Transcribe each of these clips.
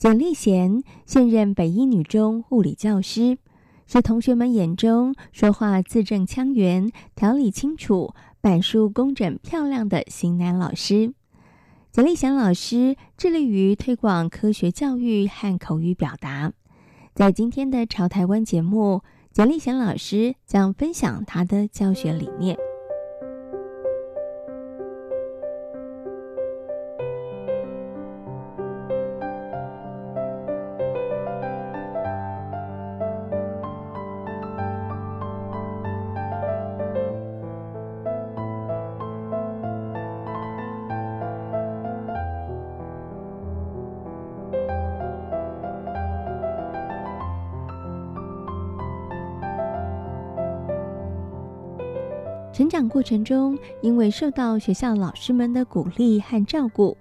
简莉娴现任北一女中物理教师，是同学们眼中说话字正腔圆、条理清楚、板书工整漂亮的型男老师。简莉娴老师致力于推广科学教育和口语表达。在今天的《潮台湾》节目，简莉娴老师将分享她的教学理念。成长过程中，因为受到学校老师们的鼓励和照顾，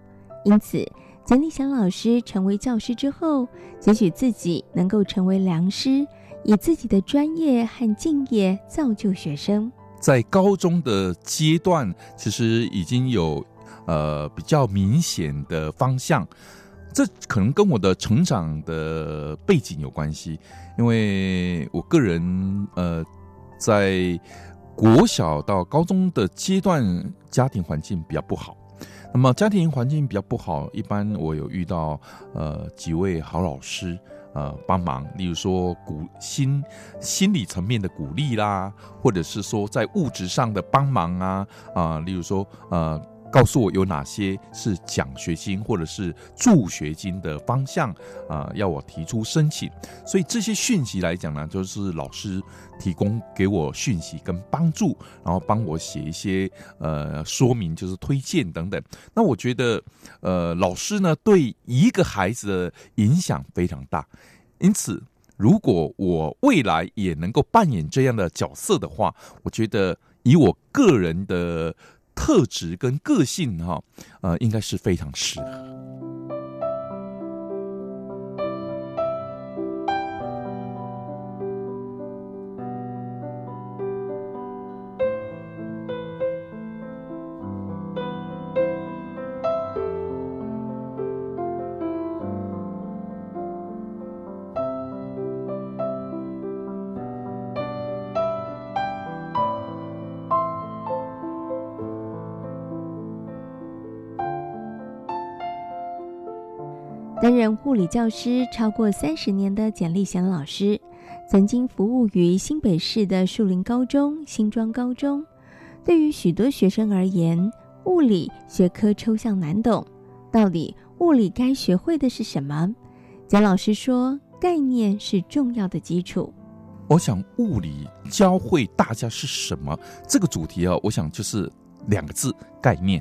因此简立祥老师成为教师之后，期许自己能够成为良师，以自己的专业和敬业造就学生。在高中的阶段，其实已经有呃比较明显的方向，这可能跟我的成长的背景有关系，因为我个人呃在。国小到高中的阶段，家庭环境比较不好。那么家庭环境比较不好，一般我有遇到呃几位好老师呃帮忙，例如说鼓心心理层面的鼓励啦，或者是说在物质上的帮忙啊啊、例如说呃。告诉我有哪些是奖学金或者是助学金的方向啊、要我提出申请。所以这些讯息来讲呢，就是老师提供给我讯息跟帮助，然后帮我写一些呃说明，就是推荐等等。那我觉得呃老师呢对一个孩子的影响非常大，因此如果我未来也能够扮演这样的角色的话，我觉得以我个人的。特质跟个性哈，呃，应该是非常适合。担任物理教师超过三十年的简立贤老师，曾经服务于新北市的树林高中、新庄高中。对于许多学生而言，物理学科抽象难懂，到底物理该学会的是什么？简老师说，概念是重要的基础。我想，物理教会大家是什么？这个主题啊，我想就是两个字：概念。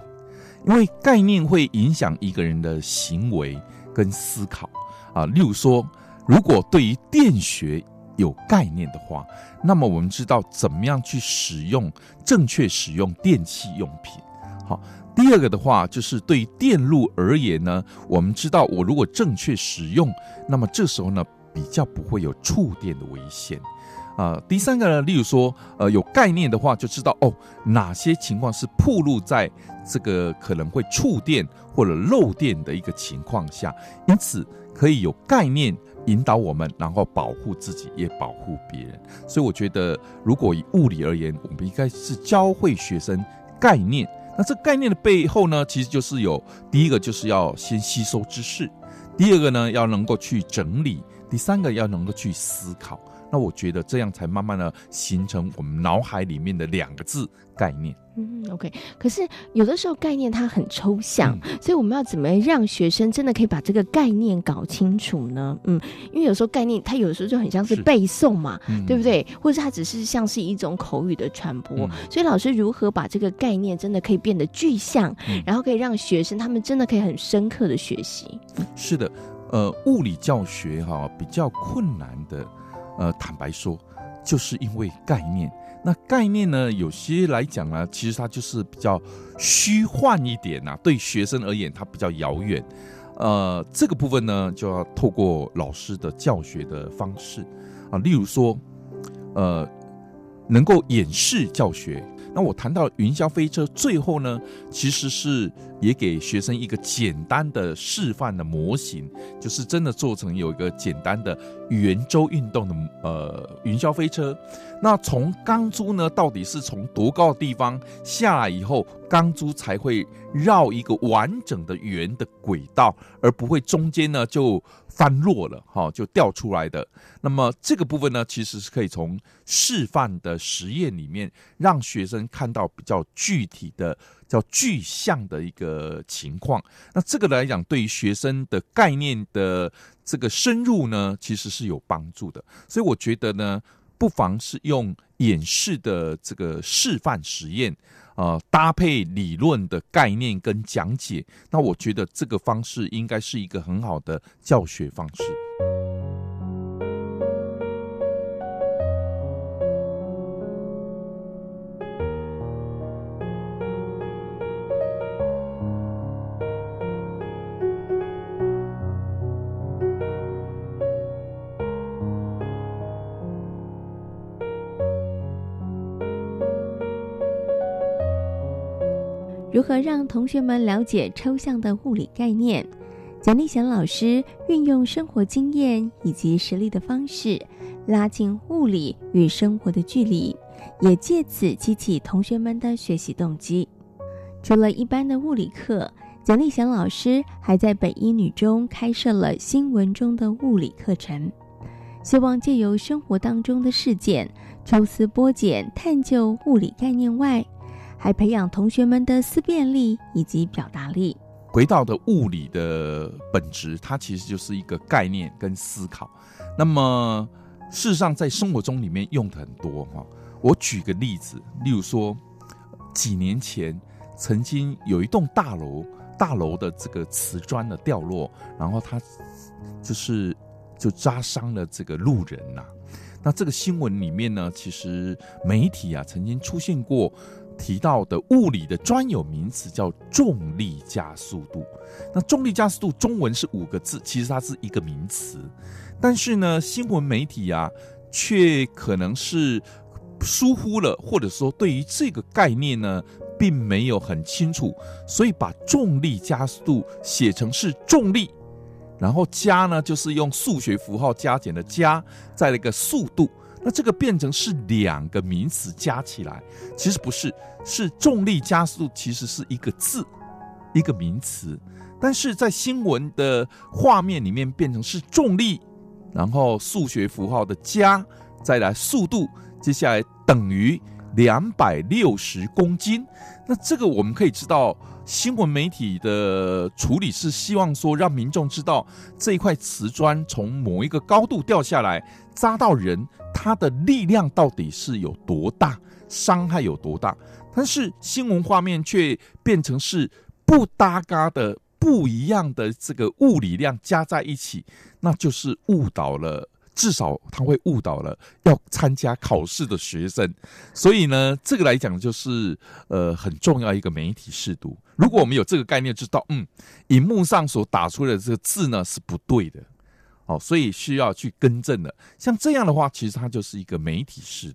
因为概念会影响一个人的行为。跟思考啊，例如说，如果对于电学有概念的话，那么我们知道怎么样去使用，正确使用电器用品。好，第二个的话，就是对于电路而言呢，我们知道我如果正确使用，那么这时候呢，比较不会有触电的危险。啊、第三个呢，例如说，呃，有概念的话，就知道哦，哪些情况是暴露在这个可能会触电或者漏电的一个情况下，因此可以有概念引导我们，然后保护自己，也保护别人。所以我觉得，如果以物理而言，我们应该是教会学生概念。那这概念的背后呢，其实就是有第一个就是要先吸收知识，第二个呢要能够去整理，第三个要能够去思考。那我觉得这样才慢慢的形成我们脑海里面的两个字概念。嗯，OK。可是有的时候概念它很抽象，嗯，所以我们要怎么让学生真的可以把这个概念搞清楚呢？嗯，因为有时候概念它有的时候就很像是背诵嘛，对不对？或者它只是像是一种口语的传播，嗯。所以老师如何把这个概念真的可以变得具象，嗯，然后可以让学生他们真的可以很深刻的学习？是的。呃，物理教学哈、哦、比较困难的，呃，坦白说，就是因为概念。那概念呢，有些来讲呢，其实它就是比较虚幻一点呐、对学生而言，它比较遥远。呃，这个部分呢，就要透过老师的教学的方式啊，例如说，呃，能够演示教学。那我谈到云霄飞车，最后呢，其实是也给学生一个简单的示范的模型，就是真的做成有一个简单的圆周运动的呃云霄飞车。那从钢珠呢，到底是从多高的地方下来以后，钢珠才会绕一个完整的圆的轨道，而不会中间呢就翻落了，哈，就掉出来的。那么这个部分呢，其实是可以从示范的实验里面，让学生看到比较具体的、叫具象的一个情况。那这个来讲，对于学生的概念的这个深入呢，其实是有帮助的。所以我觉得呢。不妨是用演示的这个示范实验，呃，搭配理论的概念跟讲解，那我觉得这个方式应该是一个很好的教学方式。如何让同学们了解抽象的物理概念？蒋立贤老师运用生活经验以及实例的方式，拉近物理与生活的距离，也借此激起同学们的学习动机。除了一般的物理课，蒋立贤老师还在北一女中开设了新闻中的物理课程，希望借由生活当中的事件，抽丝剥茧，探究物理概念外，还培养同学们的思辨力以及表达力。回到的物理的本质，它其实就是一个概念跟思考。那么，事实上在生活中里面用的很多哈。我举个例子，例如说，几年前曾经有一栋大楼，大楼的这个瓷砖的掉落，然后它就是就扎伤了这个路人呐、那这个新闻里面呢，其实媒体啊曾经出现过。提到的物理的专有名词叫重力加速度。那重力加速度中文是五个字，其实它是一个名词，但是呢，新闻媒体啊，却可能是疏忽了，或者说对于这个概念呢，并没有很清楚，所以把重力加速度写成是重力，然后加呢，就是用数学符号加减的加，再来一个速度。那这个变成是两个名词加起来，其实不是，是重力加速度，其实是一个字，一个名词，但是在新闻的画面里面变成是重力，然后数学符号的加，再来速度，接下来等于两百六十公斤。那这个我们可以知道，新闻媒体的处理是希望说让民众知道这一块瓷砖从某一个高度掉下来砸到人。它的力量到底是有多大，伤害有多大？但是新闻画面却变成是不搭嘎的、不一样的这个物理量加在一起，那就是误导了，至少他会误导了要参加考试的学生。所以呢，这个来讲就是呃很重要一个媒体试读。如果我们有这个概念，知道嗯，荧幕上所打出的这个字呢是不对的。哦，所以需要去更正的。像这样的话，其实它就是一个媒体试。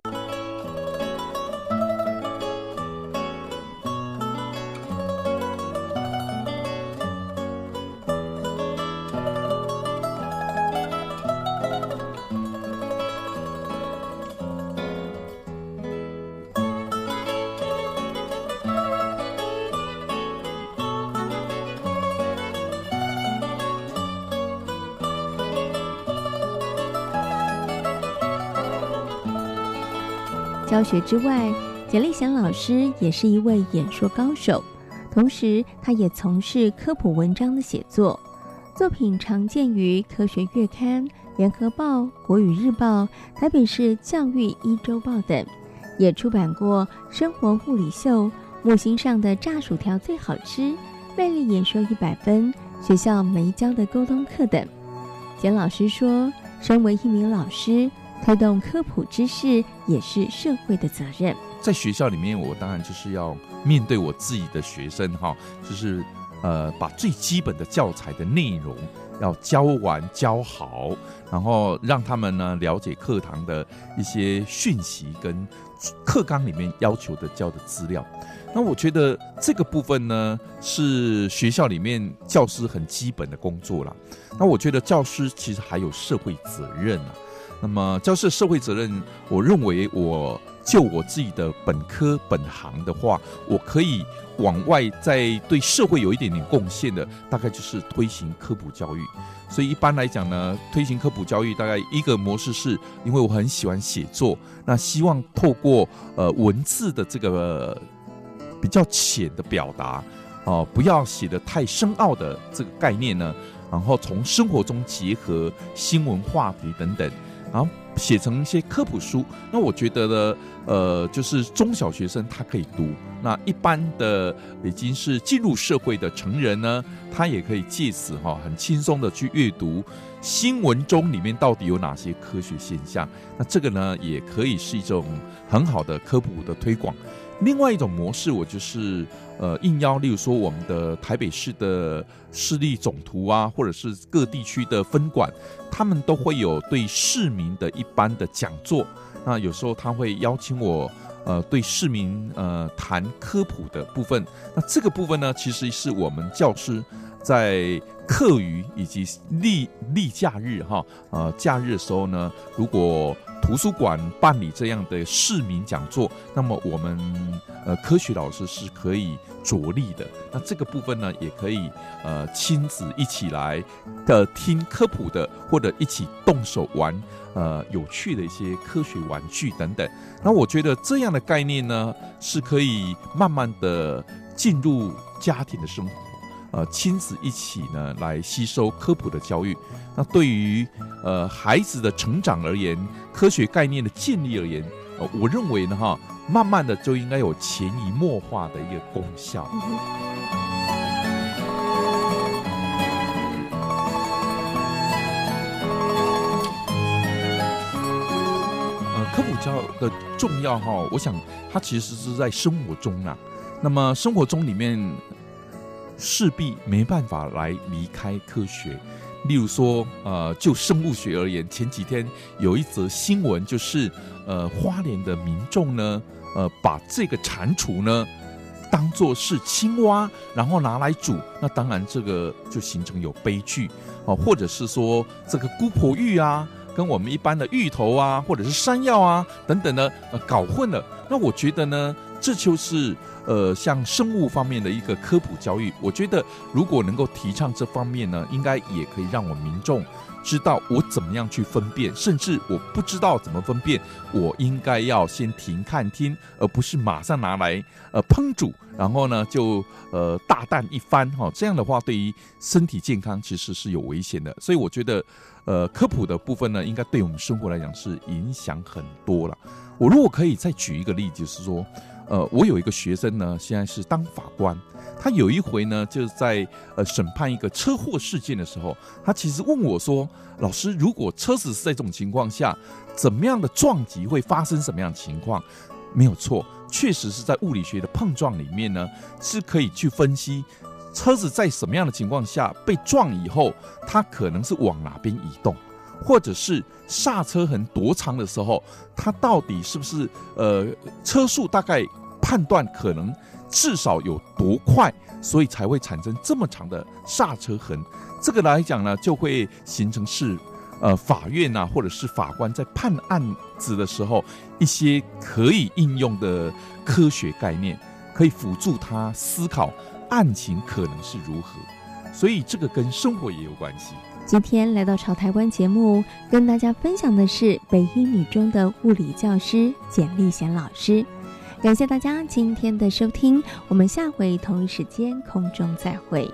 教学之外，简立贤老师也是一位演说高手，同时他也从事科普文章的写作，作品常见于《科学月刊》《联合报》《国语日报》《台北市教育一周报》等，也出版过《生活物理秀》《木星上的炸薯条最好吃》《魅力演说一百分》《学校没教的沟通课》等。简老师说：“身为一名老师，推动科普知识也是社会的责任。在学校里面，我当然就是要面对我自己的学生，哈，就是呃，把最基本的教材的内容要教完教好，然后让他们呢了解课堂的一些讯息跟课纲里面要求的教的资料。”那我觉得这个部分呢，是学校里面教师很基本的工作了。那我觉得教师其实还有社会责任啊。那么教师社会责任，我认为我就我自己的本科本行的话，我可以往外在对社会有一点点贡献的，大概就是推行科普教育。所以一般来讲呢，推行科普教育大概一个模式是，因为我很喜欢写作，那希望透过呃文字的这个。比较浅的表达，哦，不要写得太深奥的这个概念呢，然后从生活中结合新闻话题等等，然后写成一些科普书。那我觉得呢，呃，就是中小学生他可以读，那一般的已经是进入社会的成人呢，他也可以借此哈很轻松的去阅读新闻中里面到底有哪些科学现象。那这个呢，也可以是一种很好的科普的推广。另外一种模式，我就是呃应邀，例如说我们的台北市的市立总图啊，或者是各地区的分馆，他们都会有对市民的一般的讲座。那有时候他会邀请我，呃，对市民呃谈科普的部分。那这个部分呢，其实是我们教师在课余以及例例假日哈，呃假日的时候呢，如果图书馆办理这样的市民讲座，那么我们呃科学老师是可以着力的。那这个部分呢，也可以呃亲子一起来的听科普的，或者一起动手玩呃有趣的一些科学玩具等等。那我觉得这样的概念呢，是可以慢慢的进入家庭的生活。呃，亲子一起呢来吸收科普的教育，那对于呃孩子的成长而言，科学概念的建立而言，呃，我认为呢哈，慢慢的就应该有潜移默化的一个功效。呃，科普教育的重要哈，我想它其实是在生活中啊，那么生活中里面。势必没办法来离开科学，例如说，呃，就生物学而言，前几天有一则新闻，就是，呃，花莲的民众呢，呃，把这个蟾蜍呢当作是青蛙，然后拿来煮，那当然这个就形成有悲剧，哦，或者是说这个姑婆芋啊，跟我们一般的芋头啊，或者是山药啊等等呢，呃，搞混了，那我觉得呢。这就是呃，像生物方面的一个科普教育。我觉得，如果能够提倡这方面呢，应该也可以让我们民众知道我怎么样去分辨，甚至我不知道怎么分辨，我应该要先停看听，而不是马上拿来呃烹煮，然后呢就呃大啖一番哈。这样的话，对于身体健康其实是有危险的。所以我觉得，呃，科普的部分呢，应该对我们生活来讲是影响很多了。我如果可以再举一个例子，就是说。呃，我有一个学生呢，现在是当法官。他有一回呢，就是在呃审判一个车祸事件的时候，他其实问我说：“老师，如果车子是在这种情况下，怎么样的撞击会发生什么样的情况？”没有错，确实是在物理学的碰撞里面呢，是可以去分析车子在什么样的情况下被撞以后，它可能是往哪边移动。或者是刹车痕多长的时候，它到底是不是呃车速大概判断可能至少有多快，所以才会产生这么长的刹车痕。这个来讲呢，就会形成是呃法院呐、或者是法官在判案子的时候一些可以应用的科学概念，可以辅助他思考案情可能是如何。所以这个跟生活也有关系。今天来到《朝台湾》节目，跟大家分享的是北一女中的物理教师简立贤老师。感谢大家今天的收听，我们下回同一时间空中再会。